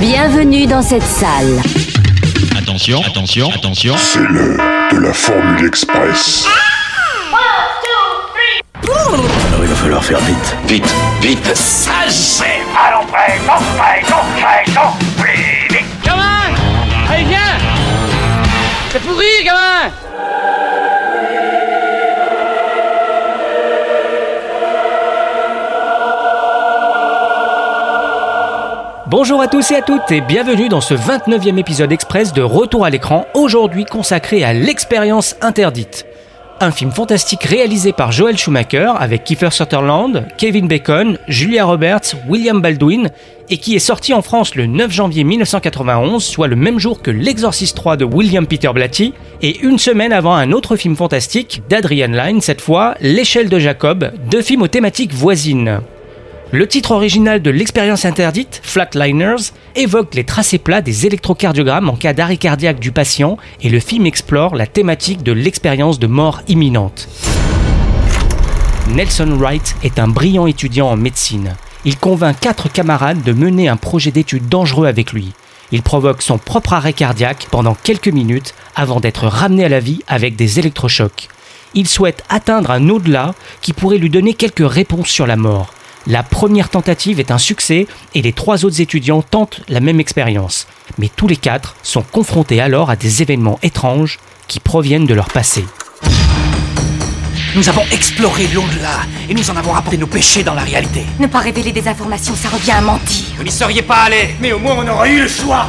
Bienvenue dans cette salle. Attention, attention, attention. C'est l'heure de la Formule Express. Alors il va falloir faire vite. Vite, vite. Ça c'est Allons prêt, non prêt. Vite. Gamin Allez, viens C'est pourri, gamin Bonjour à tous et à toutes et bienvenue dans ce 29e épisode express de Retour à l'écran, aujourd'hui consacré à l'expérience interdite. Un film fantastique réalisé par Joel Schumacher avec Kiefer Sutherland, Kevin Bacon, Julia Roberts, William Baldwin et qui est sorti en France le 9 janvier 1991, soit le même jour que L'Exorciste 3 de William Peter Blatty et une semaine avant un autre film fantastique d'Adrian Lyne, cette fois L'échelle de Jacob, deux films aux thématiques voisines. Le titre original de l'expérience interdite, Flatliners, évoque les tracés plats des électrocardiogrammes en cas d'arrêt cardiaque du patient et le film explore la thématique de l'expérience de mort imminente. Nelson Wright est un brillant étudiant en médecine. Il convainc quatre camarades de mener un projet d'étude dangereux avec lui. Il provoque son propre arrêt cardiaque pendant quelques minutes avant d'être ramené à la vie avec des électrochocs. Il souhaite atteindre un au-delà qui pourrait lui donner quelques réponses sur la mort. La première tentative est un succès et les trois autres étudiants tentent la même expérience. Mais tous les quatre sont confrontés alors à des événements étranges qui proviennent de leur passé. Nous avons exploré l'au-delà et nous en avons rapporté nos péchés dans la réalité. Ne pas révéler des informations, ça revient à mentir. Vous n'y seriez pas allé, mais au moins on aurait eu le choix.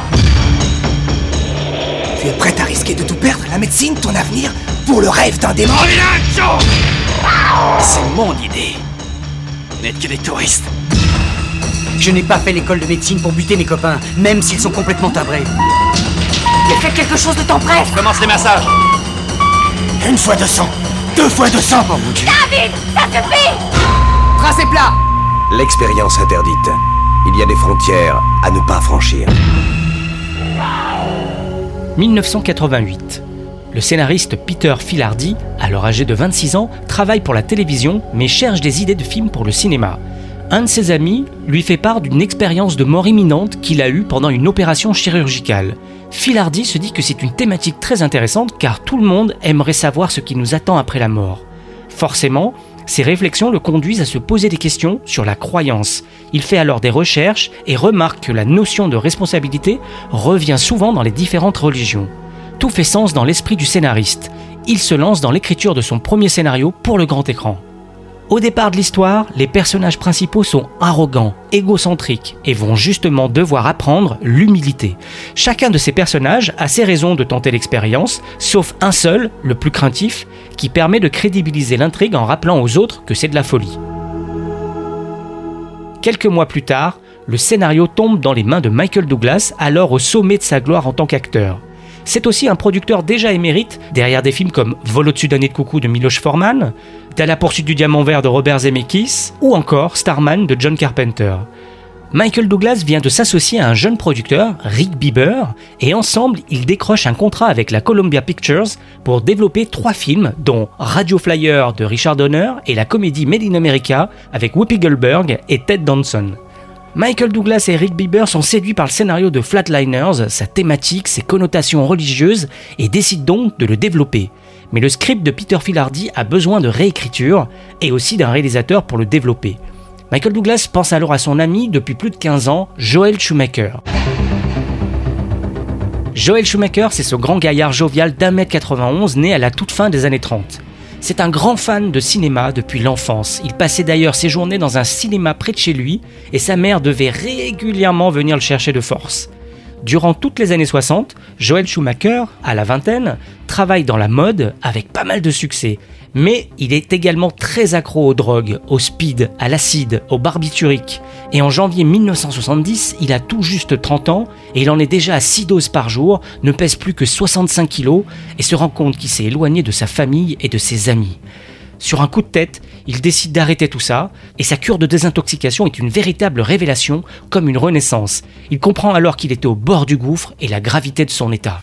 Tu es prête à risquer de tout perdre, la médecine, ton avenir, pour le rêve d'un démon C'est mon idée. Vous n'êtes que des touristes. Je n'ai pas fait l'école de médecine pour buter mes copains, même s'ils sont complètement timbrés. Mais faites quelque chose de temps presse Commence les massages. Une fois 200, deux fois 200 pour vous. David, ça suffit Tracé plat L'expérience interdite. Il y a des frontières à ne pas franchir. 1988. Le scénariste Peter Filardi, alors âgé de 26 ans, travaille pour la télévision mais cherche des idées de films pour le cinéma. Un de ses amis lui fait part d'une expérience de mort imminente qu'il a eue pendant une opération chirurgicale. Filardi se dit que c'est une thématique très intéressante car tout le monde aimerait savoir ce qui nous attend après la mort. Forcément, ces réflexions le conduisent à se poser des questions sur la croyance. Il fait alors des recherches et remarque que la notion de responsabilité revient souvent dans les différentes religions. Tout fait sens dans l'esprit du scénariste. Il se lance dans l'écriture de son premier scénario pour le grand écran. Au départ de l'histoire, les personnages principaux sont arrogants, égocentriques et vont justement devoir apprendre l'humilité. Chacun de ces personnages a ses raisons de tenter l'expérience, sauf un seul, le plus craintif, qui permet de crédibiliser l'intrigue en rappelant aux autres que c'est de la folie. Quelques mois plus tard, le scénario tombe dans les mains de Michael Douglas, alors au sommet de sa gloire en tant qu'acteur. C'est aussi un producteur déjà émérite, derrière des films comme Vol au-dessus d'un de coucou de Miloš Forman, À la poursuite du diamant vert de Robert Zemeckis, ou encore Starman de John Carpenter. Michael Douglas vient de s'associer à un jeune producteur, Rick Bieber, et ensemble, ils décrochent un contrat avec la Columbia Pictures pour développer trois films, dont Radio Flyer de Richard Donner et la comédie Made in America avec Whoopi Goldberg et Ted Danson. Michael Douglas et Rick Bieber sont séduits par le scénario de Flatliners, sa thématique, ses connotations religieuses, et décident donc de le développer. Mais le script de Peter Filardi a besoin de réécriture et aussi d'un réalisateur pour le développer. Michael Douglas pense alors à son ami depuis plus de 15 ans, Joel Schumacher. Joel Schumacher, c'est ce grand gaillard jovial d'un mètre 91 né à la toute fin des années 30. C'est un grand fan de cinéma depuis l'enfance. Il passait d'ailleurs ses journées dans un cinéma près de chez lui et sa mère devait régulièrement venir le chercher de force. Durant toutes les années 60, Joel Schumacher, à la vingtaine, travaille dans la mode avec pas mal de succès. Mais il est également très accro aux drogues, au speed, à l'acide, au barbiturique. Et en janvier 1970, il a tout juste 30 ans et il en est déjà à 6 doses par jour, ne pèse plus que 65 kilos et se rend compte qu'il s'est éloigné de sa famille et de ses amis. Sur un coup de tête, il décide d'arrêter tout ça, et sa cure de désintoxication est une véritable révélation, comme une renaissance. Il comprend alors qu'il était au bord du gouffre et la gravité de son état.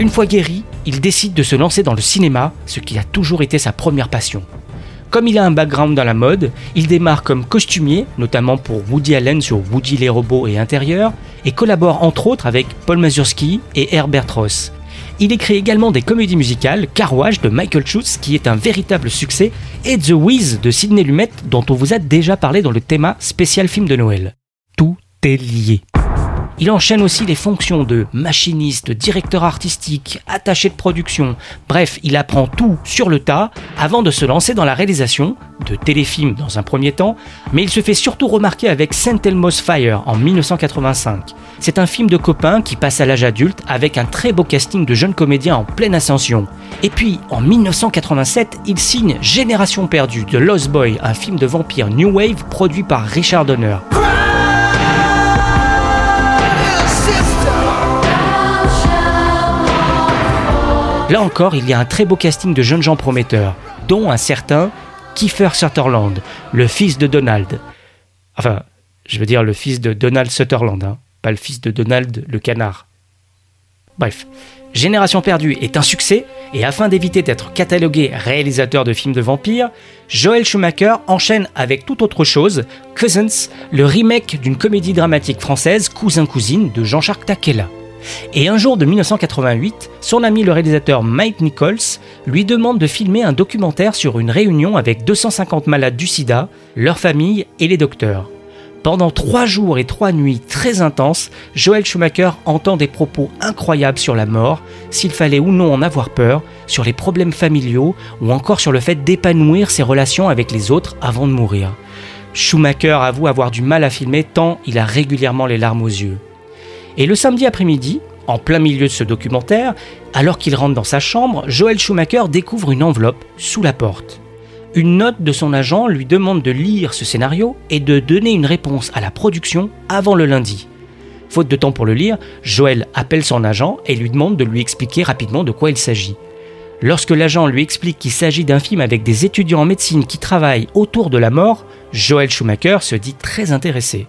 Une fois guéri, il décide de se lancer dans le cinéma, ce qui a toujours été sa première passion. Comme il a un background dans la mode, il démarre comme costumier, notamment pour Woody Allen sur Woody les robots et intérieurs, et collabore entre autres avec Paul Mazursky et Herbert Ross. Il écrit également des comédies musicales, Carwash de Michael Schutz qui est un véritable succès, et The Wiz de Sidney Lumet dont on vous a déjà parlé dans le thème spécial film de Noël. Tout est lié. Il enchaîne aussi les fonctions de machiniste, directeur artistique, attaché de production. Bref, il apprend tout sur le tas avant de se lancer dans la réalisation de téléfilms dans un premier temps, mais il se fait surtout remarquer avec Saint Elmo's Fire en 1985. C'est un film de copains qui passe à l'âge adulte avec un très beau casting de jeunes comédiens en pleine ascension. Et puis, en 1987, il signe Génération perdue de Lost Boy, un film de vampire New Wave produit par Richard Donner. Là encore, il y a un très beau casting de jeunes gens prometteurs, dont un certain Kiefer Sutherland, le fils de Donald. Enfin, je veux dire le fils de Donald Sutherland, hein, pas le fils de Donald le canard. Bref, Génération perdue est un succès, et afin d'éviter d'être catalogué réalisateur de films de vampires, Joel Schumacher enchaîne avec toute autre chose, Cousins, le remake d'une comédie dramatique française Cousin-Cousine de Jean-Jacques Taquella. Et un jour de 1988, son ami le réalisateur Mike Nichols lui demande de filmer un documentaire sur une réunion avec 250 malades du sida, leurs familles et les docteurs. Pendant trois jours et trois nuits très intenses, Joel Schumacher entend des propos incroyables sur la mort, s'il fallait ou non en avoir peur, sur les problèmes familiaux ou encore sur le fait d'épanouir ses relations avec les autres avant de mourir. Schumacher avoue avoir du mal à filmer tant il a régulièrement les larmes aux yeux. Et le samedi après-midi, en plein milieu de ce documentaire, alors qu'il rentre dans sa chambre, Joel Schumacher découvre une enveloppe sous la porte. Une note de son agent lui demande de lire ce scénario et de donner une réponse à la production avant le lundi. Faute de temps pour le lire, Joel appelle son agent et lui demande de lui expliquer rapidement de quoi il s'agit. Lorsque l'agent lui explique qu'il s'agit d'un film avec des étudiants en médecine qui travaillent autour de la mort, Joel Schumacher se dit très intéressé.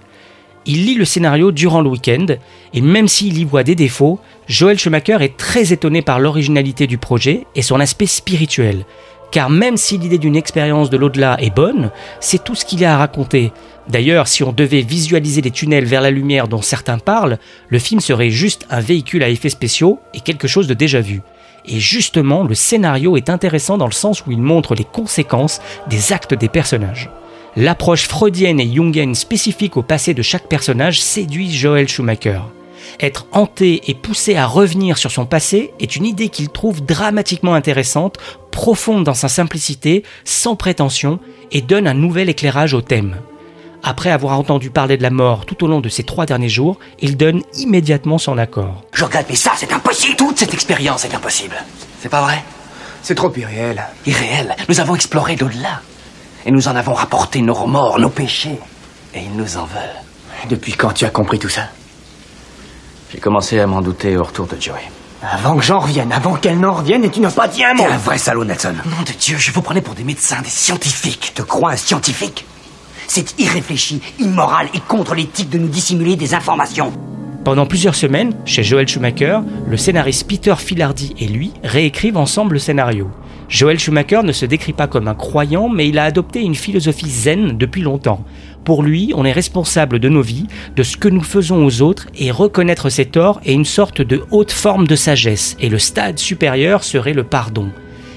Il lit le scénario durant le week-end et même s'il y voit des défauts, Joel Schumacher est très étonné par l'originalité du projet et son aspect spirituel. Car même si l'idée d'une expérience de l'au-delà est bonne, c'est tout ce qu'il y a à raconter. D'ailleurs, si on devait visualiser les tunnels vers la lumière dont certains parlent, le film serait juste un véhicule à effets spéciaux et quelque chose de déjà vu. Et justement, le scénario est intéressant dans le sens où il montre les conséquences des actes des personnages. L'approche freudienne et jungienne spécifique au passé de chaque personnage séduit Joel Schumacher. Être hanté et poussé à revenir sur son passé est une idée qu'il trouve dramatiquement intéressante, profonde dans sa simplicité, sans prétention, et donne un nouvel éclairage au thème. Après avoir entendu parler de la mort tout au long de ces trois derniers jours, il donne immédiatement son accord. Je regrette, mais ça, c'est impossible Toute cette expérience est impossible. C'est pas vrai? C'est trop irréel. Irréel Nous avons exploré l'au-delà. Et nous en avons rapporté nos remords, nos péchés. Et ils nous en veulent. Depuis quand tu as compris tout ça J'ai commencé à m'en douter au retour de Joey. Avant que j'en revienne, avant qu'elle n'en revienne, et tu n'as pas dit un mot T'es un vrai salaud, Nelson. Nom de Dieu, je vous prenais pour des médecins, des scientifiques. te crois un scientifique C'est irréfléchi, immoral et contre l'éthique de nous dissimuler des informations. Pendant plusieurs semaines, chez Joel Schumacher, le scénariste Peter Filardi et lui réécrivent ensemble le scénario. Joel Schumacher ne se décrit pas comme un croyant, mais il a adopté une philosophie zen depuis longtemps. Pour lui, on est responsable de nos vies, de ce que nous faisons aux autres, et reconnaître ses torts est une sorte de haute forme de sagesse, et le stade supérieur serait le pardon.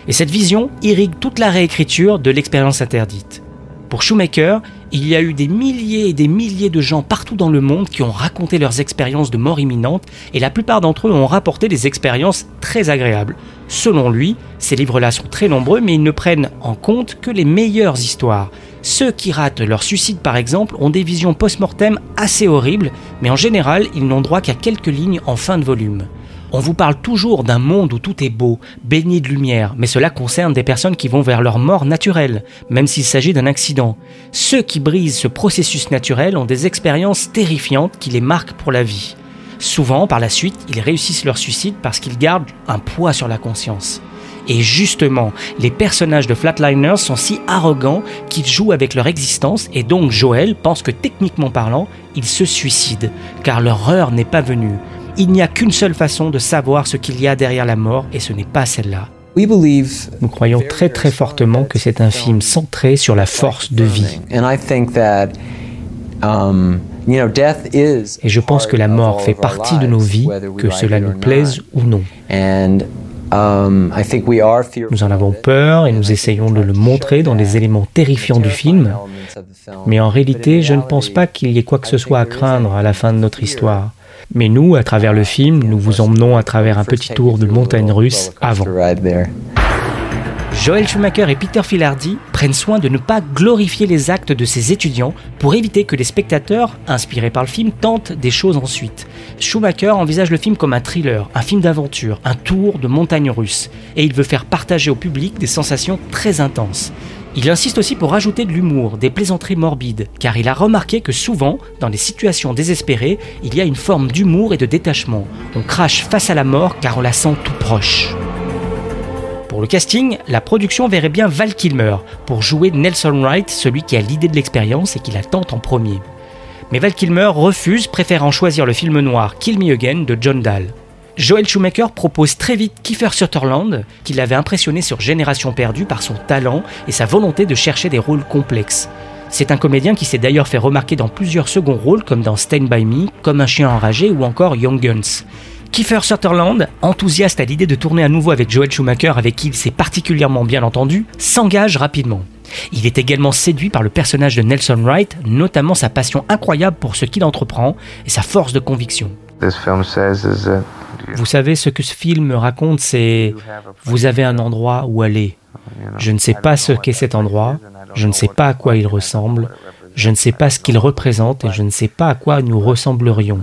Et cette vision irrigue toute la réécriture de l'expérience interdite. Pour Schumacher, il y a eu des milliers et des milliers de gens partout dans le monde qui ont raconté leurs expériences de mort imminente et la plupart d'entre eux ont rapporté des expériences très agréables. Selon lui, ces livres-là sont très nombreux mais ils ne prennent en compte que les meilleures histoires. Ceux qui ratent leur suicide par exemple ont des visions post-mortem assez horribles mais en général ils n'ont droit qu'à quelques lignes en fin de volume. On vous parle toujours d'un monde où tout est beau, baigné de lumière, mais cela concerne des personnes qui vont vers leur mort naturelle, même s'il s'agit d'un accident. Ceux qui brisent ce processus naturel ont des expériences terrifiantes qui les marquent pour la vie. Souvent, par la suite, ils réussissent leur suicide parce qu'ils gardent un poids sur la conscience. Et justement, les personnages de Flatliners sont si arrogants qu'ils jouent avec leur existence et donc Joel pense que techniquement parlant, ils se suicident, car leur heure n'est pas venue il n'y a qu'une seule façon de savoir ce qu'il y a derrière la mort et ce n'est pas celle-là. Nous croyons très très fortement que c'est un film centré sur la force de vie. Um, Et je pense que la mort fait partie de nos vies, que cela nous plaise ou non. Um, Nous en avons peur et nous essayons de le montrer dans les éléments terrifiants du film, mais en réalité, je ne pense pas qu'il y ait quoi que ce soit à craindre à la fin de notre histoire. Mais nous, à travers le film, nous vous emmenons à travers un petit tour de montagne russe avant. Joel Schumacher et Peter Filardi prennent soin de ne pas glorifier les actes de ces étudiants pour éviter que les spectateurs, inspirés par le film, tentent des choses ensuite. Schumacher envisage le film comme un thriller, un film d'aventure, un tour de montagne russe, et il veut faire partager au public des sensations très intenses. Il insiste aussi pour ajouter de l'humour, des plaisanteries morbides, car il a remarqué que souvent, dans des situations désespérées, il y a une forme d'humour et de détachement. On crache face à la mort car on la sent tout proche. Pour le casting, la production verrait bien Val Kilmer pour jouer Nelson Wright, celui qui a l'idée de l'expérience et qui la tente en premier. Mais Val Kilmer refuse, préférant choisir le film noir Kill Me Again de John Dahl. Joel Schumacher propose très vite Kiefer Sutherland, qui l'avait impressionné sur Génération perdue par son talent et sa volonté de chercher des rôles complexes. C'est un comédien qui s'est d'ailleurs fait remarquer dans plusieurs seconds rôles comme dans Stand By Me, Comme un chien enragé ou encore Young Guns. Kiefer Sutherland, enthousiaste à l'idée de tourner à nouveau avec Joel Schumacher avec qui il s'est particulièrement bien entendu, s'engage rapidement. Il est également séduit par le personnage de Nelson Wright, notamment sa passion incroyable pour ce qu'il entreprend et sa force de conviction. Vous savez, ce que ce film raconte, c'est vous avez un endroit où aller. Je ne sais pas ce qu'est cet endroit, je ne sais pas à quoi il ressemble, je ne sais pas ce qu'il représente et je ne sais pas à quoi nous ressemblerions.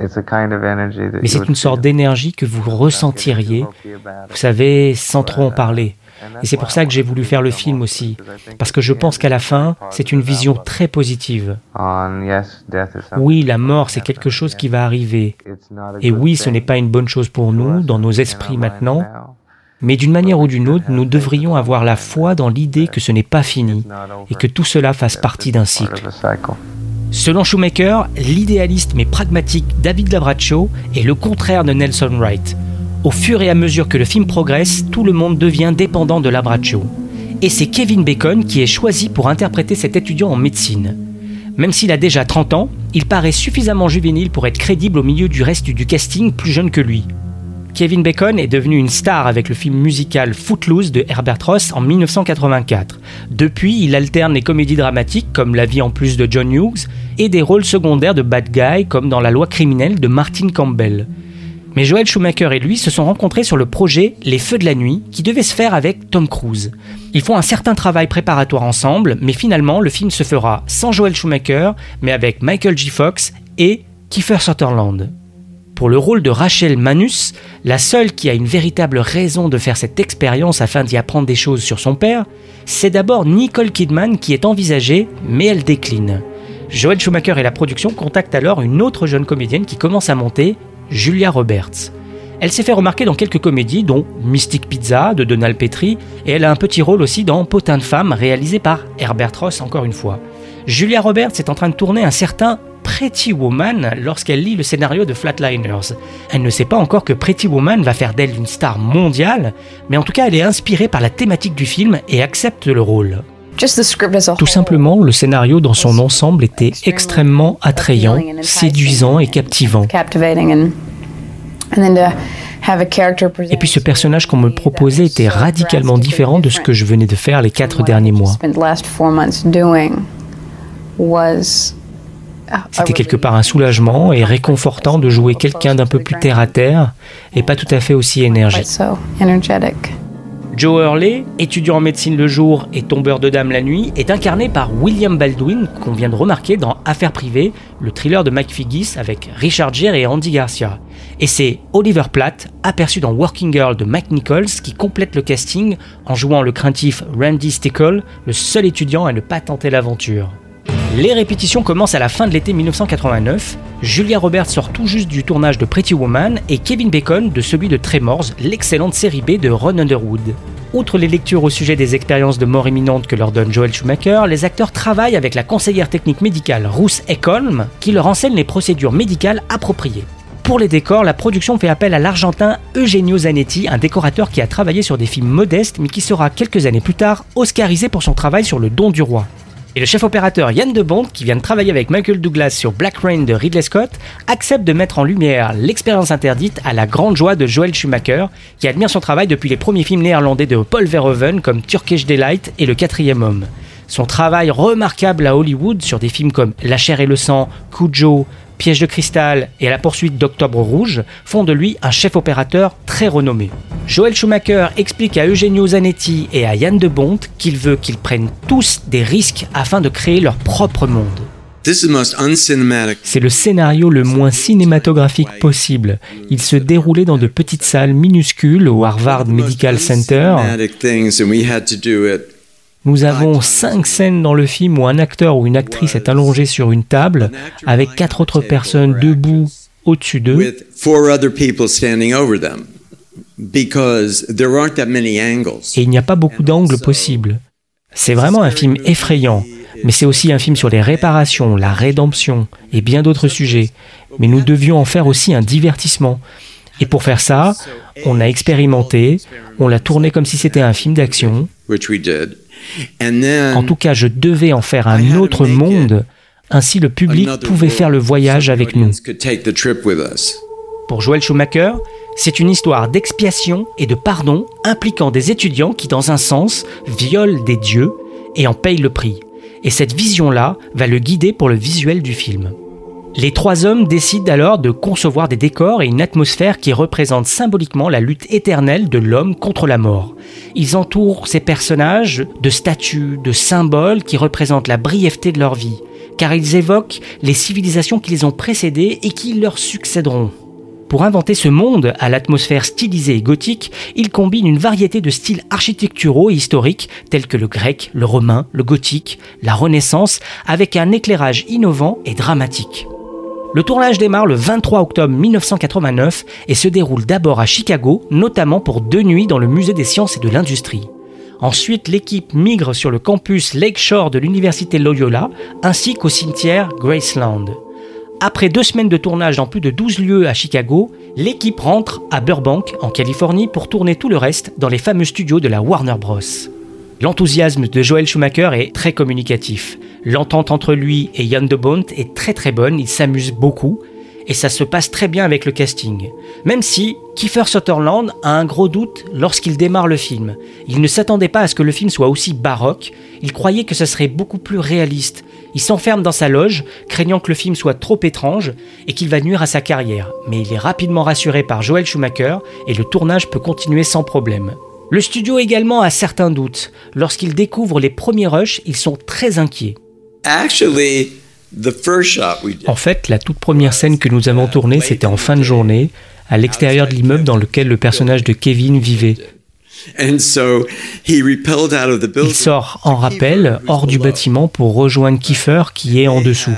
Mais c'est une sorte d'énergie que vous ressentiriez, vous savez, sans trop en parler. Et c'est pour ça que j'ai voulu faire le film aussi, parce que je pense qu'à la fin, c'est une vision très positive. Oui, la mort, c'est quelque chose qui va arriver. Et oui, ce n'est pas une bonne chose pour nous, dans nos esprits maintenant, mais d'une manière ou d'une autre, nous devrions avoir la foi dans l'idée que ce n'est pas fini et que tout cela fasse partie d'un cycle. Selon Shoemaker, l'idéaliste mais pragmatique David Labraccio est le contraire de Nelson Wright. Au fur et à mesure que le film progresse, tout le monde devient dépendant de l'Abraccio. Et c'est Kevin Bacon qui est choisi pour interpréter cet étudiant en médecine. Même s'il a déjà 30 ans, il paraît suffisamment juvénile pour être crédible au milieu du reste du casting plus jeune que lui. Kevin Bacon est devenu une star avec le film musical Footloose de Herbert Ross en 1984. Depuis, il alterne les comédies dramatiques comme La vie en plus de John Hughes et des rôles secondaires de bad guy comme dans La loi criminelle de Martin Campbell. Mais Joel Schumacher et lui se sont rencontrés sur le projet Les Feux de la Nuit, qui devait se faire avec Tom Cruise. Ils font un certain travail préparatoire ensemble, mais finalement le film se fera sans Joel Schumacher, mais avec Michael J. Fox et Kiefer Sutherland. Pour le rôle de Rachel Manus, la seule qui a une véritable raison de faire cette expérience afin d'y apprendre des choses sur son père, c'est d'abord Nicole Kidman qui est envisagée, mais elle décline. Joel Schumacher et la production contactent alors une autre jeune comédienne qui commence à monter, Julia Roberts. Elle s'est fait remarquer dans quelques comédies, dont Mystic Pizza de Donald Petrie, et elle a un petit rôle aussi dans Potin de femme, réalisé par Herbert Ross encore une fois. Julia Roberts est en train de tourner un certain Pretty Woman lorsqu'elle lit le scénario de Flatliners. Elle ne sait pas encore que Pretty Woman va faire d'elle une star mondiale, mais en tout cas elle est inspirée par la thématique du film et accepte le rôle. Tout simplement, le scénario dans son ensemble était extrêmement attrayant, séduisant et captivant. Et puis ce personnage qu'on me proposait était radicalement différent de ce que je venais de faire les quatre derniers mois. C'était quelque part un soulagement et réconfortant de jouer quelqu'un d'un peu plus terre à terre et pas tout à fait aussi énergique. Joe Hurley, étudiant en médecine le jour et tombeur de dames la nuit, est incarné par William Baldwin, qu'on vient de remarquer dans Affaires privées, le thriller de Mike Figgis avec Richard Gere et Andy Garcia. Et c'est Oliver Platt, aperçu dans Working Girl de Mike Nichols, qui complète le casting en jouant le craintif Randy Stickle, le seul étudiant à ne pas tenter l'aventure. Les répétitions commencent à la fin de l'été 1989. Julia Roberts sort tout juste du tournage de Pretty Woman et Kevin Bacon de celui de Tremors, l'excellente série B de Ron Underwood. Outre les lectures au sujet des expériences de mort imminente que leur donne Joel Schumacher, les acteurs travaillent avec la conseillère technique médicale Ruth Eckholm qui leur enseigne les procédures médicales appropriées. Pour les décors, la production fait appel à l'Argentin Eugenio Zanetti, un décorateur qui a travaillé sur des films modestes mais qui sera quelques années plus tard oscarisé pour son travail sur Le Don du Roi. Et le chef opérateur Yann de Bond, qui vient de travailler avec Michael Douglas sur Black Rain de Ridley Scott, accepte de mettre en lumière l'expérience interdite à la grande joie de Joel Schumacher, qui admire son travail depuis les premiers films néerlandais de Paul Verhoeven comme Turkish Delight et Le Quatrième Homme. Son travail remarquable à Hollywood sur des films comme La chair et le sang, Cujo, Piège de cristal et à la poursuite d'Octobre Rouge font de lui un chef opérateur très renommé. Joel Schumacher explique à Eugenio Zanetti et à Yann de Bont qu'il veut qu'ils prennent tous des risques afin de créer leur propre monde. C'est le scénario le moins cinématographique possible. Il se déroulait dans de petites salles minuscules au Harvard Medical Center. Nous avons cinq scènes dans le film où un acteur ou une actrice est allongé sur une table avec quatre autres personnes debout au-dessus d'eux. Et il n'y a pas beaucoup d'angles possibles. C'est vraiment un film effrayant, mais c'est aussi un film sur les réparations, la rédemption et bien d'autres sujets. Mais nous devions en faire aussi un divertissement. Et pour faire ça, on a expérimenté, on l'a tourné comme si c'était un film d'action. En tout cas, je devais en faire un autre monde, ainsi le public pouvait faire le voyage avec nous. Pour Joel Schumacher, c'est une histoire d'expiation et de pardon impliquant des étudiants qui, dans un sens, violent des dieux et en payent le prix. Et cette vision-là va le guider pour le visuel du film. Les trois hommes décident alors de concevoir des décors et une atmosphère qui représentent symboliquement la lutte éternelle de l'homme contre la mort. Ils entourent ces personnages de statues, de symboles qui représentent la brièveté de leur vie, car ils évoquent les civilisations qui les ont précédées et qui leur succéderont. Pour inventer ce monde à l'atmosphère stylisée et gothique, ils combinent une variété de styles architecturaux et historiques tels que le grec, le romain, le gothique, la Renaissance, avec un éclairage innovant et dramatique. Le tournage démarre le 23 octobre 1989 et se déroule d'abord à Chicago, notamment pour deux nuits dans le musée des sciences et de l'industrie. Ensuite, l'équipe migre sur le campus Lakeshore de l'université Loyola ainsi qu'au cimetière Graceland. Après deux semaines de tournage dans plus de 12 lieux à Chicago, l'équipe rentre à Burbank, en Californie, pour tourner tout le reste dans les fameux studios de la Warner Bros. L'enthousiasme de Joel Schumacher est très communicatif. L'entente entre lui et Jan de Bont est très très bonne, il s'amuse beaucoup et ça se passe très bien avec le casting. Même si Kiefer Sutherland a un gros doute lorsqu'il démarre le film. Il ne s'attendait pas à ce que le film soit aussi baroque, il croyait que ce serait beaucoup plus réaliste. Il s'enferme dans sa loge, craignant que le film soit trop étrange et qu'il va nuire à sa carrière. Mais il est rapidement rassuré par Joel Schumacher et le tournage peut continuer sans problème. Le studio également a certains doutes. Lorsqu'ils découvrent les premiers rushs, ils sont très inquiets. En fait, la toute première scène que nous avons tournée, c'était en fin de journée, à l'extérieur de l'immeuble dans lequel le personnage de Kevin vivait. Il sort en rappel hors du bâtiment pour rejoindre Kiefer qui est en dessous.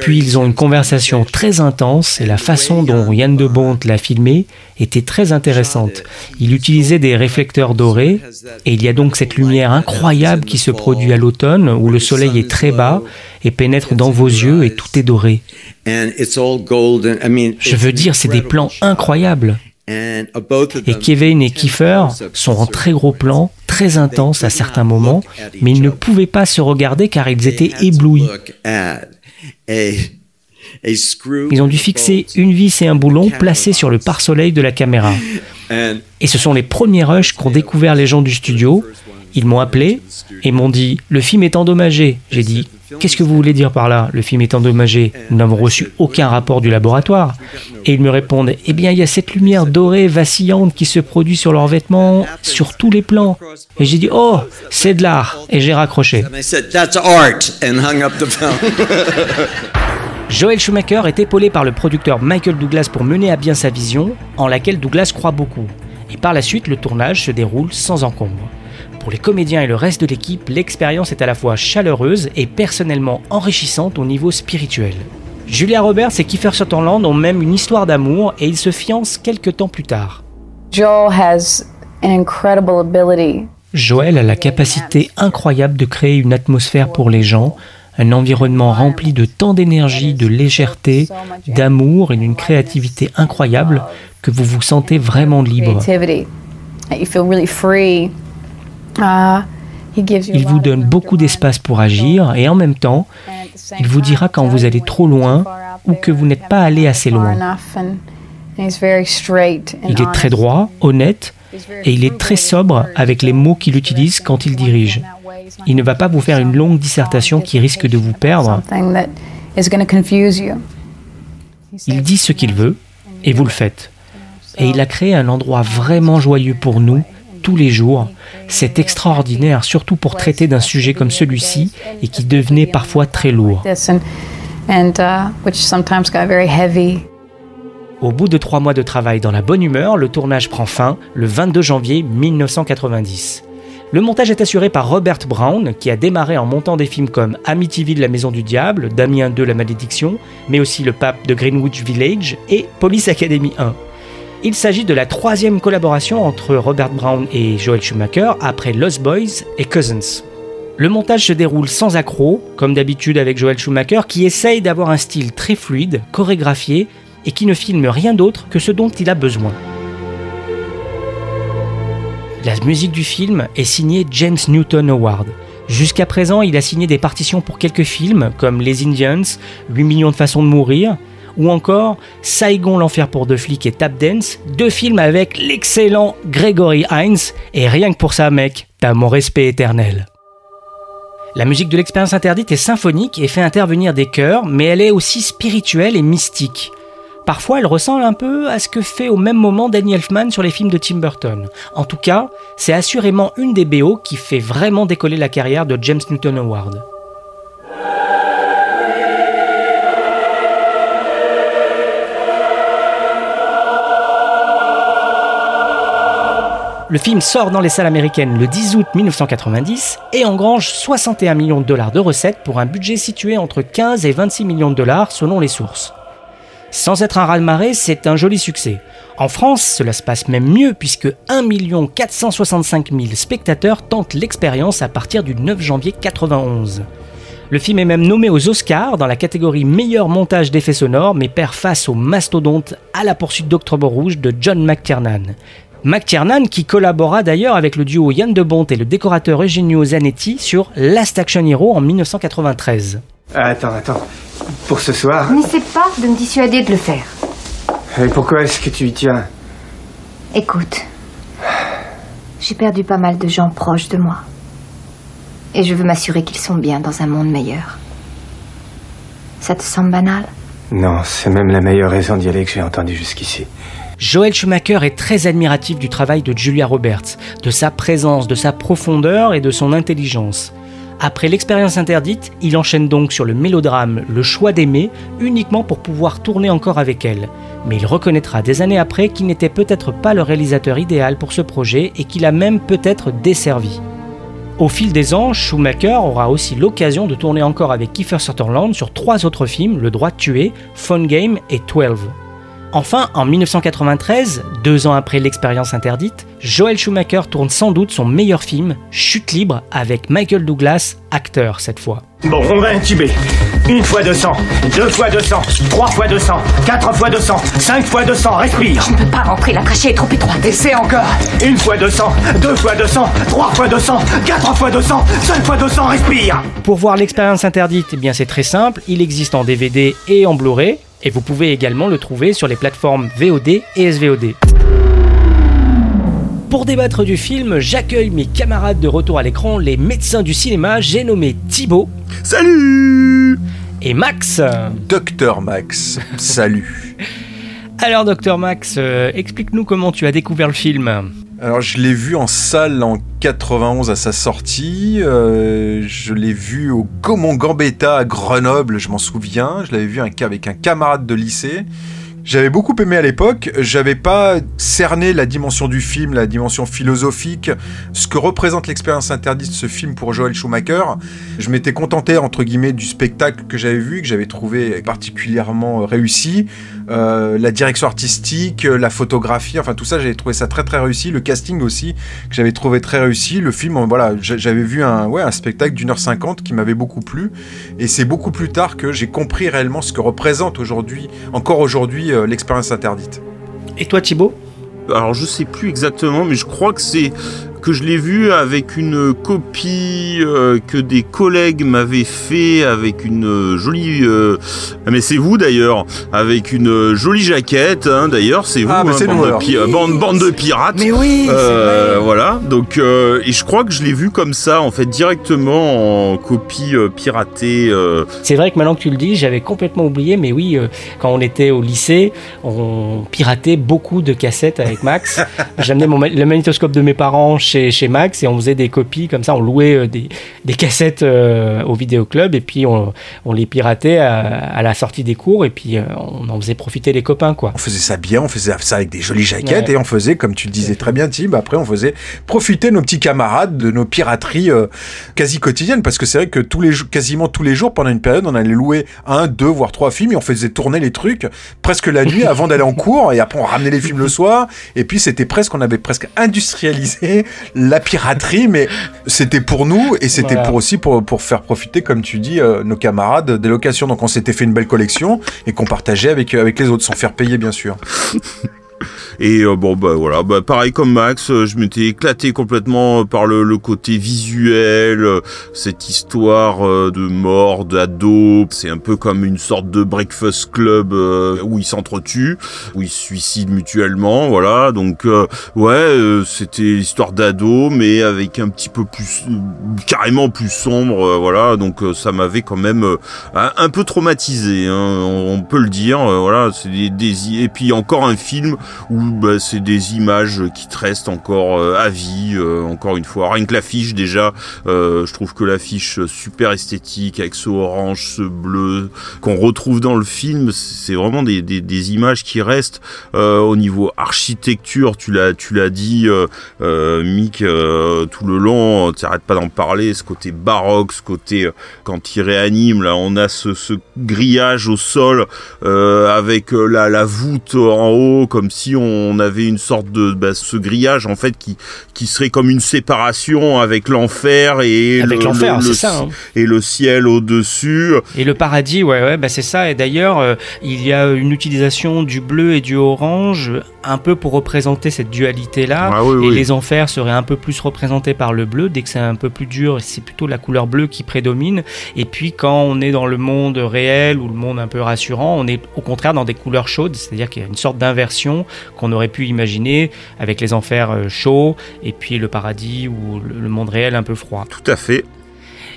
Puis ils ont une conversation très intense et la façon dont Yann de Bont l'a filmé était très intéressante. Il utilisait des réflecteurs dorés et il y a donc cette lumière incroyable qui se produit à l'automne où le soleil est très bas et pénètre dans vos yeux et tout est doré. Je veux dire, c'est des plans incroyables. Et Kevin et Kiefer sont en très gros plans, très intenses à certains moments, mais ils ne pouvaient pas se regarder car ils étaient éblouis. Ils ont dû fixer une vis et un boulon placés sur le pare-soleil de la caméra. Et ce sont les premiers rushs qu'ont découvert les gens du studio. Ils m'ont appelé et m'ont dit Le film est endommagé. J'ai dit Qu'est-ce que vous voulez dire par là? Le film est endommagé. Nous n'avons reçu aucun rapport du laboratoire. Et ils me répondent Eh bien, il y a cette lumière dorée vacillante qui se produit sur leurs vêtements, sur tous les plans. Et j'ai dit Oh, c'est de l'art. Et j'ai raccroché. Joel Schumacher est épaulé par le producteur Michael Douglas pour mener à bien sa vision, en laquelle Douglas croit beaucoup. Et par la suite, le tournage se déroule sans encombre. Pour les comédiens et le reste de l'équipe, l'expérience est à la fois chaleureuse et personnellement enrichissante au niveau spirituel. Julia Roberts et Kiefer Sutherland ont même une histoire d'amour et ils se fiancent quelques temps plus tard. Joel a la capacité incroyable de créer une atmosphère pour les gens, un environnement rempli de tant d'énergie, de légèreté, d'amour et d'une créativité incroyable que vous vous sentez vraiment libre. Il vous donne beaucoup d'espace pour agir et en même temps, il vous dira quand vous allez trop loin ou que vous n'êtes pas allé assez loin. Il est très droit, honnête et il est très sobre avec les mots qu'il utilise quand il dirige. Il ne va pas vous faire une longue dissertation qui risque de vous perdre. Il dit ce qu'il veut et vous le faites. Et il a créé un endroit vraiment joyeux pour nous tous les jours. C'est extraordinaire, surtout pour traiter d'un sujet comme celui-ci et qui devenait parfois très lourd. Au bout de trois mois de travail dans la bonne humeur, le tournage prend fin le 22 janvier 1990. Le montage est assuré par Robert Brown, qui a démarré en montant des films comme Amityville, la maison du diable, Damien II, la malédiction, mais aussi Le pape de Greenwich Village et Police Academy 1. Il s'agit de la troisième collaboration entre Robert Brown et Joel Schumacher après Lost Boys et Cousins. Le montage se déroule sans accroc, comme d'habitude avec Joel Schumacher, qui essaye d'avoir un style très fluide, chorégraphié, et qui ne filme rien d'autre que ce dont il a besoin. La musique du film est signée James Newton Howard. Jusqu'à présent, il a signé des partitions pour quelques films comme Les Indians, 8 millions de façons de mourir, ou encore Saigon l'enfer pour deux flics et Tap Dance, deux films avec l'excellent Gregory Hines, et rien que pour ça mec, t'as mon respect éternel. La musique de l'expérience interdite est symphonique et fait intervenir des chœurs, mais elle est aussi spirituelle et mystique. Parfois, elle ressemble un peu à ce que fait au même moment Danny Elfman sur les films de Tim Burton. En tout cas, c'est assurément une des BO qui fait vraiment décoller la carrière de James Newton Howard. Le film sort dans les salles américaines le 10 août 1990 et engrange 61 millions de dollars de recettes pour un budget situé entre 15 et 26 millions de dollars selon les sources. Sans être un raz-de-marée, c'est un joli succès. En France, cela se passe même mieux puisque 1 465 000 spectateurs tentent l'expérience à partir du 9 janvier 91. Le film est même nommé aux Oscars dans la catégorie meilleur montage d'effets sonores, mais perd face au mastodonte à la poursuite d'Octobre Rouge de John McTiernan. McTiernan qui collabora d'ailleurs avec le duo Yann de Bont et le décorateur Eugenio Zanetti sur Last Action Hero en 1993. Attends, attends. Pour ce soir... N'essaie pas de me dissuader de le faire. Et pourquoi est-ce que tu y tiens? Écoute, j'ai perdu pas mal de gens proches de moi. Et je veux m'assurer qu'ils sont bien dans un monde meilleur. Ça te semble banal? Non, c'est même la meilleure raison d'y aller que j'ai entendue jusqu'ici. Joel Schumacher est très admiratif du travail de Julia Roberts, de sa présence, de sa profondeur et de son intelligence. Après l'expérience interdite, il enchaîne donc sur le mélodrame Le choix d'aimer, uniquement pour pouvoir tourner encore avec elle. Mais il reconnaîtra des années après qu'il n'était peut-être pas le réalisateur idéal pour ce projet et qu'il a même peut-être desservi. Au fil des ans, Schumacher aura aussi l'occasion de tourner encore avec Kiefer Sutherland sur trois autres films, Le droit de tuer, Phone Game et 12. Enfin, en 1993, deux ans après l'expérience interdite, Joel Schumacher tourne sans doute son meilleur film, Chute libre, avec Michael Douglas, acteur cette fois. Bon, on va intuber. Une fois 200, deux fois 200, trois fois 200, quatre fois 200, cinq fois 200, respire. Je ne peux pas rentrer, la trachée est trop étroite. Essaie encore. Une fois 200, deux fois 200, trois fois 200, quatre fois 200, cinq fois 200, respire. Pour voir l'expérience interdite, eh bien c'est très simple, il existe en DVD et en Blu-ray. Et vous pouvez également le trouver sur les plateformes VOD et SVOD. Pour débattre du film, j'accueille mes camarades de retour à l'écran, les médecins du cinéma. J'ai nommé Thibaut. Salut Et Max. Docteur Max. Salut. Alors, Docteur Max, euh, explique-nous comment tu as découvert le film. Alors je l'ai vu en salle en 91 à sa sortie. Euh, je l'ai vu au Gaumont Gambetta à Grenoble, je m'en souviens. Je l'avais vu avec un camarade de lycée J'avais beaucoup aimé à l'époque, j'avais pas cerné la dimension du film, la dimension philosophique, ce que représente l'expérience interdite de ce film pour Joel Schumacher. Je m'étais contenté, entre guillemets, du spectacle que j'avais vu, que j'avais trouvé particulièrement réussi. Euh, la direction artistique, la photographie, enfin tout ça, j'avais trouvé ça très très réussi. Le casting aussi, que j'avais trouvé très réussi. Le film, voilà, j'avais vu un, ouais, un spectacle d'une heure cinquante qui m'avait beaucoup plu. Et c'est beaucoup plus tard que j'ai compris réellement ce que représente aujourd'hui, encore aujourd'hui, euh, l'expérience interdite. Et toi Thibaut? Alors je sais plus exactement, mais je crois que c'est que je l'ai vu avec une copie euh, que des collègues m'avaient fait avec une euh, jolie euh, mais c'est vous d'ailleurs avec une jolie jaquette hein, d'ailleurs c'est vous ah, hein, bande, de bande, bande, de pirates. Mais oui voilà. Donc et je crois que je l'ai vu comme ça en fait directement en copie piratée c'est vrai que maintenant que tu le dis j'avais complètement oublié mais oui quand on était au lycée on piratait beaucoup de cassettes avec Max. J'amenais mon le magnétoscope de mes parents chez, Max et on faisait des copies comme ça, on louait euh, des, des cassettes euh, au vidéoclub et puis on, on les piratait à, la sortie des cours et puis euh, on en faisait profiter les copains quoi. On faisait ça bien, on faisait ça avec des jolies jaquettes et on faisait, comme tu le disais très bien Tim, après on faisait profiter nos petits camarades de nos pirateries quasi quotidiennes parce que c'est vrai que tous les quasiment tous les jours pendant une période on allait louer un, deux voire trois films et on faisait tourner les trucs presque la nuit avant d'aller en cours et après on ramenait les films le soir et puis c'était presque on avait presque industrialisé la piraterie, mais c'était pour nous et c'était pour aussi pour, pour faire profiter, comme tu dis, euh, nos camarades des locations. Donc on s'était fait une belle collection et qu'on partageait avec, avec les autres, sans faire payer bien sûr. Et euh, bon bah voilà, bah, pareil comme Max, euh, je m'étais éclaté complètement par le, le côté visuel, euh, cette histoire de mort, d'ado, c'est un peu comme une sorte de breakfast club où ils s'entretuent, où ils se suicident mutuellement, voilà. Donc ouais, c'était l'histoire d'ado, mais avec un petit peu plus, carrément plus sombre, voilà. Donc ça m'avait quand même un, peu traumatisé, hein, on, peut le dire, voilà. C'est des, des, et puis encore un film où bah, c'est des images qui te restent encore euh, à vie, euh, encore une fois. Rien que l'affiche déjà, euh, je trouve que l'affiche super esthétique avec ce orange, ce bleu qu'on retrouve dans le film, c'est vraiment des, des, des, images qui restent au niveau architecture. Tu l'as tu l'as dit, Mick, tout le long, tu pas d'en parler. Ce côté baroque, ce côté quand il réanime, là, on a ce, ce grillage au sol avec la, la voûte en haut, comme on on avait une sorte de bah, ce grillage en fait qui qui serait comme une séparation avec l'enfer et avec l'enfer, c'est ça. Hein. Et le ciel au dessus. Et le paradis, ouais, ouais, bah c'est ça. Et d'ailleurs, euh, il y a une utilisation du bleu et du orange un peu pour représenter cette dualité là. Ah et les enfers seraient un peu plus représentés par le bleu. Dès que c'est un peu plus dur, c'est plutôt la couleur bleue qui prédomine. Et puis quand on est dans le monde réel ou le monde un peu rassurant, on est au contraire dans des couleurs chaudes, c'est-à-dire qu'il y a une sorte d'inversion qu'on aurait pu imaginer avec les enfers euh, chauds et puis le paradis ou le monde réel un peu froid. Tout à fait.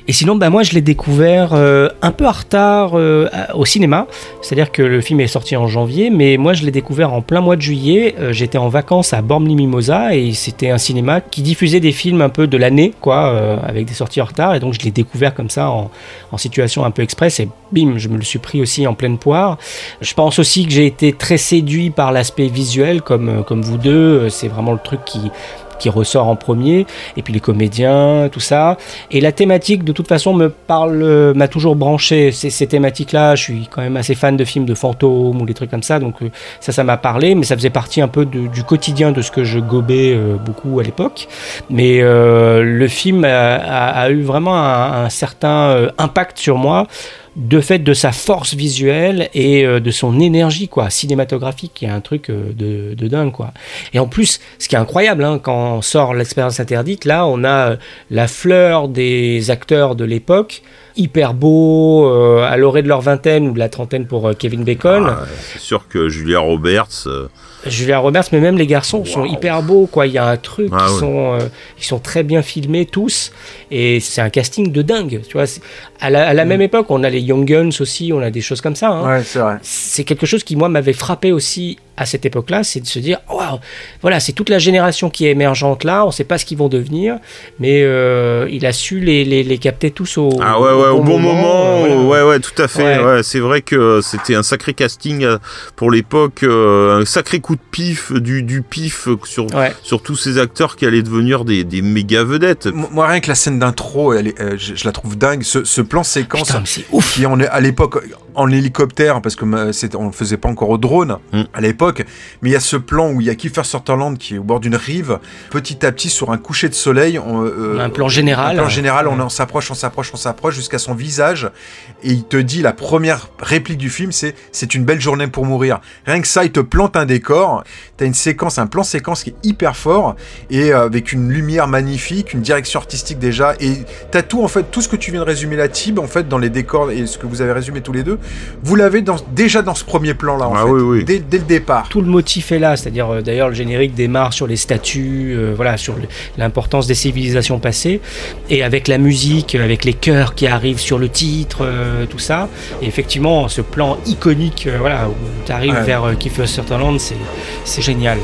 Et sinon, bah, moi, je l'ai découvert euh, un peu en retard euh, au cinéma. C'est-à-dire que le film est sorti en janvier, mais moi, je l'ai découvert en plein mois de juillet. J'étais en vacances à Bormli-Mimosa et c'était un cinéma qui diffusait des films un peu de l'année, quoi, avec des sorties en retard. Et donc, je l'ai découvert comme ça en, en, situation un peu express et bim, je me le suis pris aussi en pleine poire. Je pense aussi que j'ai été très séduit par l'aspect visuel, comme, comme vous deux. C'est vraiment le truc qui ressort en premier, et puis les comédiens, tout ça. Et la thématique, de toute façon, me parle, m'a toujours branché. Ces, ces thématiques-là, je suis quand même assez fan de films de fantômes ou des trucs comme ça, donc euh, ça, ça m'a parlé, mais ça faisait partie un peu du quotidien de ce que je gobais euh, beaucoup à l'époque. Mais euh, le film a, eu vraiment un certain impact sur moi de fait de sa force visuelle et euh, de son énergie quoi cinématographique qui est un truc euh, de, de, dingue quoi. Et en plus ce qui est incroyable hein, quand on sort l'expérience interdite là on a euh, la fleur des acteurs de l'époque hyper beau à l'orée de leur vingtaine ou de la trentaine pour Kevin Bacon. Ah, c'est sûr que Julia Roberts Julia Roberts, mais même les garçons sont hyper beaux, quoi. Il y a un truc, ah ils, sont, ils sont très bien filmés tous, et c'est un casting de dingue, tu vois. À la, à la même époque, on a les Young Guns aussi, on a des choses comme ça. hein. Ouais, c'est vrai. C'est quelque chose qui, moi, m'avait frappé aussi à cette époque-là, c'est de se dire, waouh, voilà, c'est toute la génération qui est émergente là, on ne sait pas ce qu'ils vont devenir, mais euh, il a su les, les, les capter tous au, Ah ouais, ouais, au bon moment, euh, voilà. ouais, ouais, tout à fait. Ouais. Ouais. c'est vrai que c'était un sacré casting euh, pour l'époque, euh, un sacré coup de pif, du, du pif euh, sur, sur tous ces acteurs qui allaient devenir des, des méga vedettes. Moi, rien que la scène d'intro, elle est- euh, je, je la trouve dingue. Ce, ce plan séquence Putain, ouf. qui on est à l'époque en hélicoptère, parce que euh, c'était- on ne faisait pas encore au drone Mm. à l'époque, mais il y a ce plan où il y a Kiefer Sutherland qui est au bord d'une rive, petit à petit sur un coucher de soleil. On, euh, Un plan général. Un plan général, on, on s'approche, on s'approche, on s'approche jusqu'à son visage, et il te dit la première réplique du film, c'est c'est une belle journée pour mourir. Rien que ça, il te plante un décor. T'as une séquence, un plan séquence qui est hyper fort et euh, avec une lumière magnifique, une direction artistique déjà, et t'as tout en fait, tout ce que tu viens de résumer la En fait dans les décors et ce que vous avez résumé tous les deux, vous l'avez dans, déjà dans ce premier plan là en Ah fait, oui, oui. Dès, dès le départ. Tout le motif est là, c'est-à-dire euh, d'ailleurs le générique démarre sur les statues, euh, voilà, sur l'importance des civilisations passées, et avec la musique, avec les chœurs qui arrivent sur le titre, euh, tout ça. Et effectivement, ce plan iconique, euh, voilà, où tu arrives Ouais. vers euh, Kiefer Sutherland, c'est c'est génial.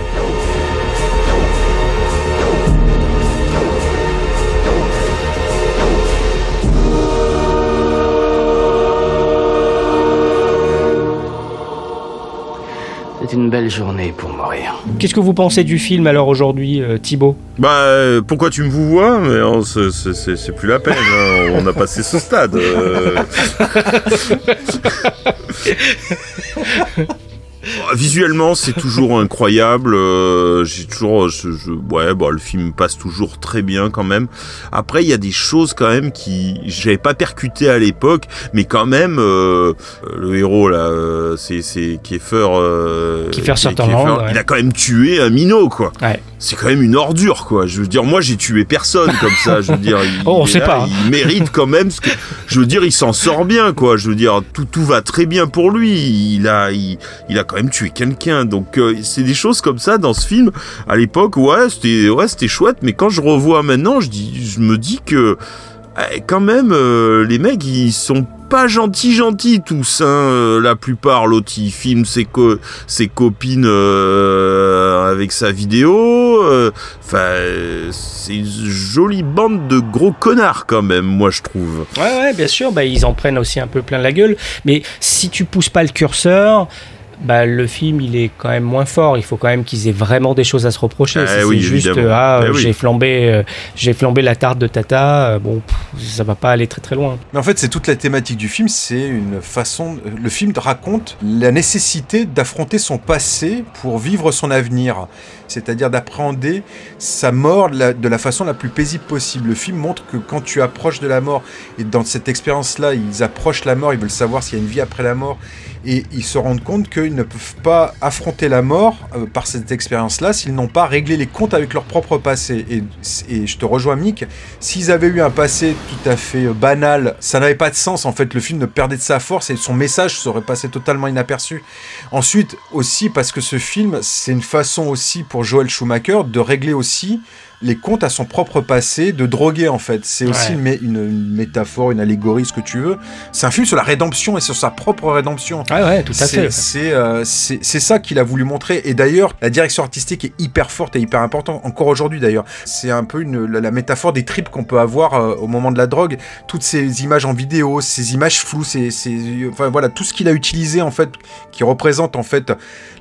C'est une belle journée pour mourir. Qu'est-ce que vous pensez du film alors aujourd'hui, euh, Thibaut Bah, euh, pourquoi tu me vous vois Mais c'est- c'est c'est- c'est plus la peine, hein. on a passé ce stade. euh. Bon, Visuellement, c'est toujours incroyable. euh, J'ai toujours, je, je- ouais, bon, le film passe toujours très bien quand même. Après, il y a des choses quand même qui j'avais pas percuté à l'époque, mais quand même, euh, le héros là, euh, c'est c'est Kiefer. Euh, Kiefer Kiefer, ouais. Il a quand même tué un minot, quoi. Ouais. C'est quand même une ordure, quoi. Je veux dire, moi, j'ai tué personne comme ça. Je veux dire, il, Oh, on sait là, pas. Il mérite quand même ce que. Je veux dire, il s'en sort bien, quoi. Je veux dire, tout, tout va très bien pour lui. Il a, il, il a quand même tué quelqu'un. Donc, euh, c'est des choses comme ça dans ce film. À l'époque, ouais, c'était, ouais, c'était chouette. Mais quand je revois maintenant, je me dis que, eh, quand même, euh, les mecs, ils sont pas gentils gentils tous hein, euh, la plupart l'autre il filme ses, co- ses copines avec sa vidéo enfin c'est une jolie bande de gros connards quand même moi je trouve Ouais, ouais, bien sûr, bah, ils en prennent aussi un peu plein la gueule. Mais si tu pousses pas le curseur, bah, le film il est quand même moins fort. Il faut quand même qu'ils aient vraiment des choses à se reprocher. Eh Si oui, c'est juste euh, ah, Eh oui. j'ai flambé, euh, j'ai flambé la tarte de Tata. euh, bon, pff, ça va pas aller très très loin. Mais en fait, c'est toute la thématique du film, c'est une façon. Le film raconte la nécessité d'affronter son passé pour vivre son avenir. C'est-à-dire d'appréhender sa mort de la, de la façon la plus paisible possible. Le film montre que quand tu approches de la mort, et dans cette expérience-là, ils approchent la mort, ils veulent savoir s'il y a une vie après la mort, et ils se rendent compte qu'ils ne peuvent pas affronter la mort euh, par cette expérience-là s'ils n'ont pas réglé les comptes avec leur propre passé. Et, et je te rejoins, Mick, s'ils avaient eu un passé tout à fait euh, banal, ça n'avait pas de sens. En fait, le film ne perdait de sa force et son message serait passé totalement inaperçu. Ensuite, aussi parce que ce film, c'est une façon aussi pour Joel Schumacher de régler aussi les comptes à son propre passé, de droguer en fait. C'est aussi une, une- une métaphore, une allégorie, ce que tu veux. C'est un film sur la rédemption et sur sa propre rédemption. Ouais, ouais, tout à C'est- fait. C'est euh, c'est ça qu'il a voulu montrer. Et d'ailleurs, la direction artistique est hyper forte et hyper importante, encore aujourd'hui d'ailleurs. C'est un peu une, la, la métaphore des tripes qu'on peut avoir euh, au moment de la drogue. Toutes ces images en vidéo, ces images floues, ces, ces- enfin voilà, tout ce qu'il a utilisé en fait, qui représente en fait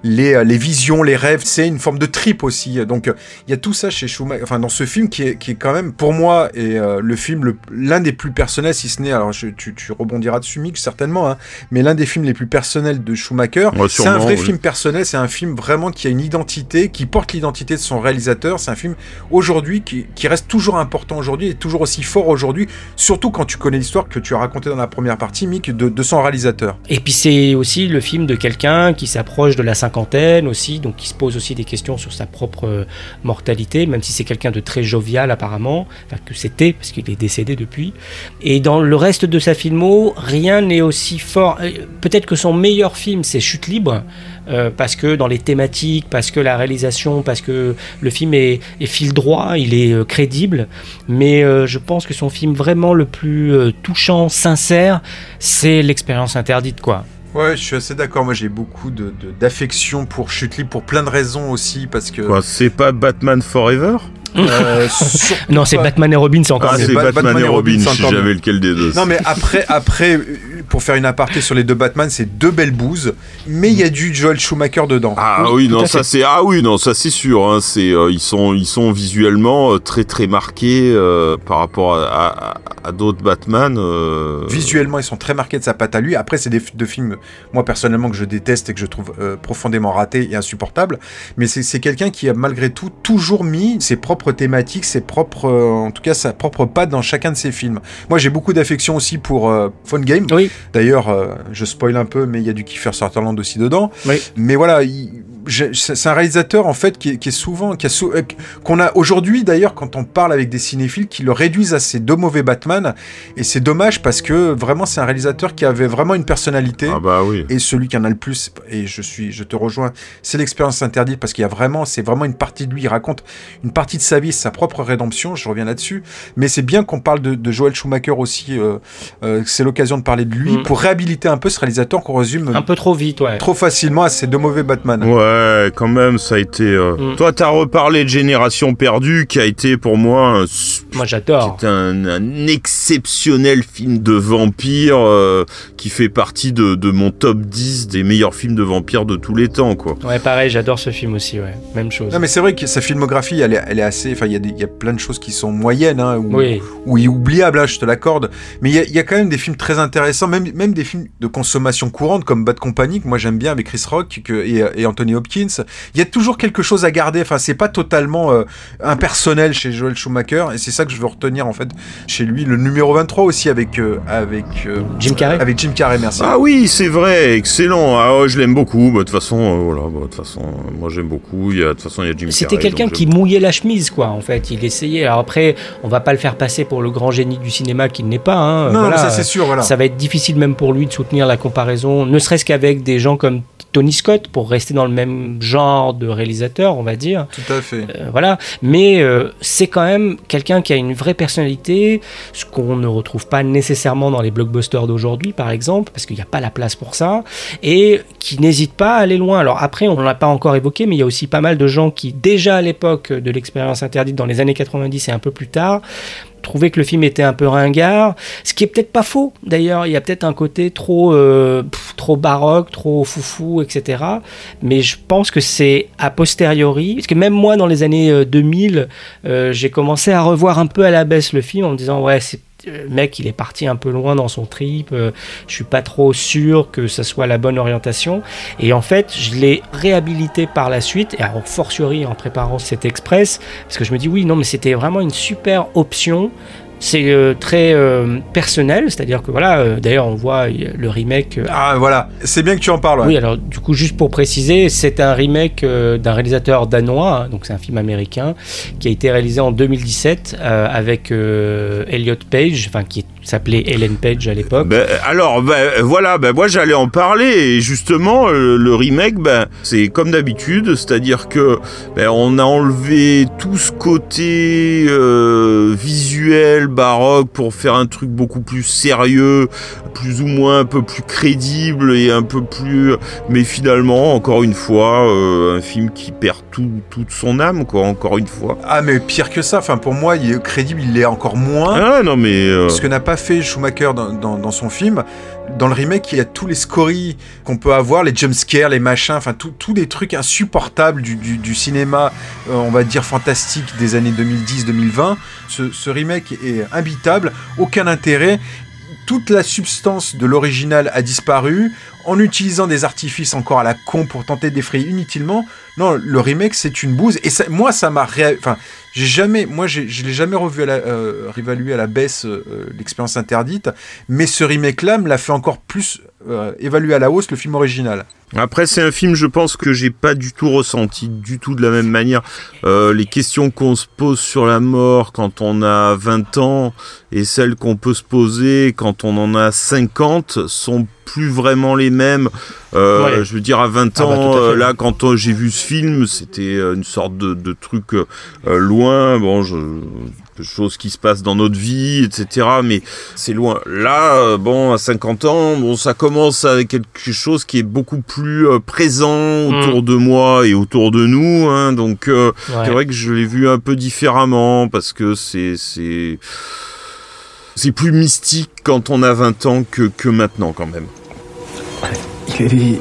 les, les visions, les rêves, c'est une forme de trip aussi. Donc il y a tout ça chez Schumacher, enfin dans ce film qui est, qui est quand même, pour moi, et euh, le film l'un des plus personnels, si ce n'est, alors je- tu, tu rebondiras dessus, Mick, certainement, hein, mais l'un des films les plus personnels de Schumacher. Ouais, c'est un vrai oui. film personnel, c'est un film vraiment qui a une identité, qui porte l'identité de son réalisateur. C'est un film aujourd'hui qui, qui reste toujours important aujourd'hui et toujours aussi fort aujourd'hui, surtout quand tu connais l'histoire que tu as racontée dans la première partie, Mick, de, de son réalisateur. Et puis c'est aussi le film de quelqu'un qui s'approche de la cinquantaine aussi, donc qui se pose aussi des questions sur sa propre euh, mortalité, même si c'est quelqu'un quelqu'un de très jovial apparemment, enfin que c'était parce qu'il est décédé depuis. Et dans le reste de sa filmo, rien n'est aussi fort. Euh, Peut-être que son meilleur film c'est Chute libre, euh, parce que dans les thématiques, parce que la réalisation, parce que le film est, est fil droit, il est euh, crédible. Mais euh, je pense que son film vraiment le plus euh, touchant, sincère, c'est l'expérience interdite, quoi. Ouais, je suis assez d'accord. Moi, j'ai beaucoup de- de- d'affection pour Chute Libre pour plein de raisons aussi, parce que. Quoi, c'est pas Batman Forever? Euh, Non, c'est Batman et Robin, c'est encore Ah, c'est Batman, Batman et Robin, si j'avais lequel des deux. Non mais après, après, pour faire une aparté sur les deux Batman, c'est deux belles bouses, mais il y a du Joel Schumacher dedans. Ah oui, non ça c'est ah oui non ça c'est sûr hein, c'est euh, ils sont ils sont visuellement euh, très très marqués euh, par rapport à, à- à d'autres Batman euh, Visuellement, ils sont très marqués de sa patte à lui. Après, c'est des deux films, moi personnellement, que je déteste et que je trouve euh, profondément ratés et insupportables. Mais c'est c'est quelqu'un qui a malgré tout toujours mis ses propres thématiques, ses propres, euh, en tout cas, sa propre patte dans chacun de ses films. Moi, j'ai beaucoup d'affection aussi pour euh, Phone Game. Oui. D'ailleurs, euh, je spoil un peu, mais il y a du Kiefer Sutherland aussi dedans. Oui. Mais voilà, il- c'est un réalisateur en fait qui est, qui est souvent, qui a sou- euh, qu'on a aujourd'hui d'ailleurs quand on parle avec des cinéphiles qui le réduisent à ces deux mauvais Batman. Et c'est dommage parce que vraiment c'est un réalisateur qui avait vraiment une personnalité. ah bah oui Et celui qui en a le plus, et je suis, je te rejoins, c'est l'expérience interdite parce qu'il y a vraiment, c'est vraiment une partie de lui. Il raconte une partie de sa vie, sa propre rédemption. Je reviens là-dessus. Mais c'est bien qu'on parle de, de Joel Schumacher aussi. euh, euh, c'est l'occasion de parler de lui Mm. pour réhabiliter un peu ce réalisateur qu'on résume Un peu trop vite, ouais. trop facilement à ces deux mauvais Batman. Ouais, quand même, ça a été. euh, Mm. Toi, t'as reparlé de Génération perdue, qui a été pour moi un, Moi j'adore. qui est un, un exceptionnel film de vampire euh, qui fait partie de, de mon top 10 des meilleurs films de vampires de tous les temps, quoi. Ouais, pareil, j'adore ce film aussi, ouais. Même chose. Non mais c'est vrai que sa filmographie, elle est, elle est assez, enfin il y, a des- il y a plein de choses qui sont moyennes hein, ou, Oui. ou oubliables, hein, je te l'accorde. Mais il y, a, il y a quand même des films très intéressants, même, même des films de consommation courante comme Bad Company que moi j'aime bien avec Chris Rock que, et, et Anthony Hopkins. Il y a toujours quelque chose à garder. Enfin c'est pas totalement euh, impersonnel chez Joel Schumacher et c'est ça que je veux retenir en fait chez lui. Le numéro 23 aussi avec euh, avec euh, Jim Carrey. Avec Jim Carrey, merci. Ah oui, c'est vrai, excellent. Ah ouais, je l'aime beaucoup. Bah, De toute façon, euh, voilà, bah, de toute façon, moi j'aime beaucoup. Il y a, de toute façon, il y a Jim C'était Carrey, quelqu'un donc qui mouillait la chemise, quoi, en fait. Il essayait. Alors après, on va pas le faire passer pour le grand génie du cinéma qu'il n'est pas. Hein. non, Voilà. mais ça c'est sûr, voilà. Ça va être difficile même pour lui de soutenir la comparaison, ne serait-ce qu'avec des gens comme Tony Scott, pour rester dans le même genre de réalisateur, on va dire. Tout à fait. Euh, voilà. Mais euh, c'est quand même quelqu'un qui a une vraie personnalité, ce qu'on ne retrouve pas nécessairement dans les blockbusters d'aujourd'hui, par exemple, parce qu'il n'y a pas la place pour ça, et qui n'hésite pas à aller loin. Alors après, on ne l'a pas encore évoqué, mais il y a aussi pas mal de gens qui, déjà à l'époque de l'expérience interdite, dans les années 90 et un peu plus tard, trouvaient que le film était un peu ringard, ce qui est peut-être pas faux d'ailleurs, il y a peut-être un côté trop, euh, trop baroque, trop foufou, etc. Mais je pense que c'est a posteriori, parce que même moi dans les années euh, 2000, euh, j'ai commencé à revoir un peu à la baisse le film en me disant ouais c'est euh, le mec il est parti un peu loin dans son trip, euh, je suis pas trop sûr que ça soit la bonne orientation. Et en fait je l'ai réhabilité par la suite et alors fortiori en préparant cet express parce que je me dis oui non mais c'était vraiment une super option c'est euh, très euh, personnel, c'est-à-dire que voilà, euh, d'ailleurs on voit euh, le remake. euh, Ah voilà, c'est bien que tu en parles. ouais. oui, alors du coup, juste pour préciser, c'est un remake euh, d'un réalisateur danois, hein, donc c'est un film américain, qui a été réalisé en 2017 euh, avec euh, Elliot Page, enfin qui s'appelait Ellen Page à l'époque. Ben, alors, ben, voilà, ben, moi j'allais en parler et justement euh, le remake, ben, c'est comme d'habitude, c'est-à-dire que ben, on a enlevé tout ce côté euh, visuel baroque pour faire un truc beaucoup plus sérieux, plus ou moins un peu plus crédible et un peu plus, mais finalement encore une fois euh, un film qui perd tout, toute son âme quoi, encore une fois. Ah mais pire que ça, enfin pour moi il est crédible, il l'est encore moins. Ah non mais euh, Ce que n'a pas fait Schumacher dans, son film, dans le remake, il y a tous les scories qu'on peut avoir, les jumpscares, les machins, enfin tous les trucs insupportables du, cinéma, euh, on va dire fantastique des années 2010-2020. Ce, remake est imbitable, aucun intérêt. Toute la substance de l'original a disparu en utilisant des artifices encore à la con pour tenter d'effrayer inutilement. Non, le remake c'est une bouse et moi ça m'a enfin Jamais, moi, je l'ai jamais revu à la, euh, réévalué à la baisse euh, l'expérience interdite, mais ce remake-là me l'a fait encore plus euh, évaluer à la hausse le film original. Après, c'est un film, je pense que j'ai pas du tout ressenti du tout de la même manière. Euh, les questions qu'on se pose sur la mort quand on a 20 ans et celles qu'on peut se poser quand on en a 50 sont plus vraiment les mêmes. Euh, Ouais. Je veux dire, à 20 Ah bah, ans, à euh, là, quand j'ai vu ce film, c'était une sorte de, de truc euh, loin, bon, je, choses qui se passent dans notre vie, etc. Mais c'est loin. Là, euh, bon, à 50 ans, bon, ça commence avec quelque chose qui est beaucoup plus euh, présent autour de moi et autour de nous. Hein, donc, euh, Ouais. c'est vrai que je l'ai vu un peu différemment parce que c'est c'est c'est plus mystique quand on a 20 ans que, que maintenant quand même. Il a dit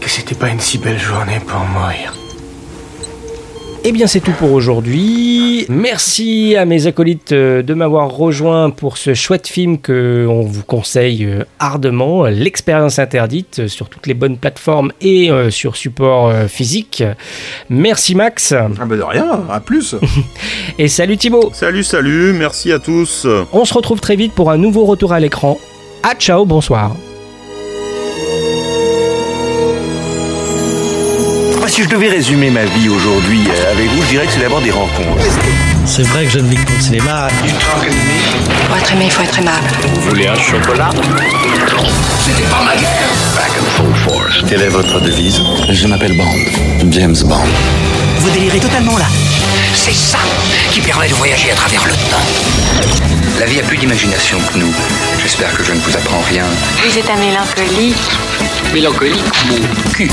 que c'était pas une si belle journée pour mourir. Eh bien, c'est tout pour aujourd'hui. Merci à mes acolytes euh, de m'avoir rejoint pour ce chouette film que on vous conseille euh, ardemment, L'expérience interdite, euh, sur toutes les bonnes plateformes et sur support physique. Merci Max. Ah bah de rien, à plus. Et salut Thibaut. Salut, salut, merci à tous. On se retrouve très vite pour un nouveau retour à l'écran. Ah ciao, bonsoir. Si je devais résumer ma vie aujourd'hui euh, avec vous, je dirais que c'est d'abord des rencontres. C'est vrai que je ne vis que pour le cinéma. Pour être aimé, il faut être aimable. Vous voulez un chocolat? C'était pas ma guerre Back and full force. Quelle est votre devise? Je m'appelle Bond. James Bond. Vous délirez totalement là. C'est ça qui permet de voyager à travers le temps. La vie a plus d'imagination que nous. J'espère que je ne vous apprends rien. Vous êtes un mélancolique. Mélancolique, mon cul.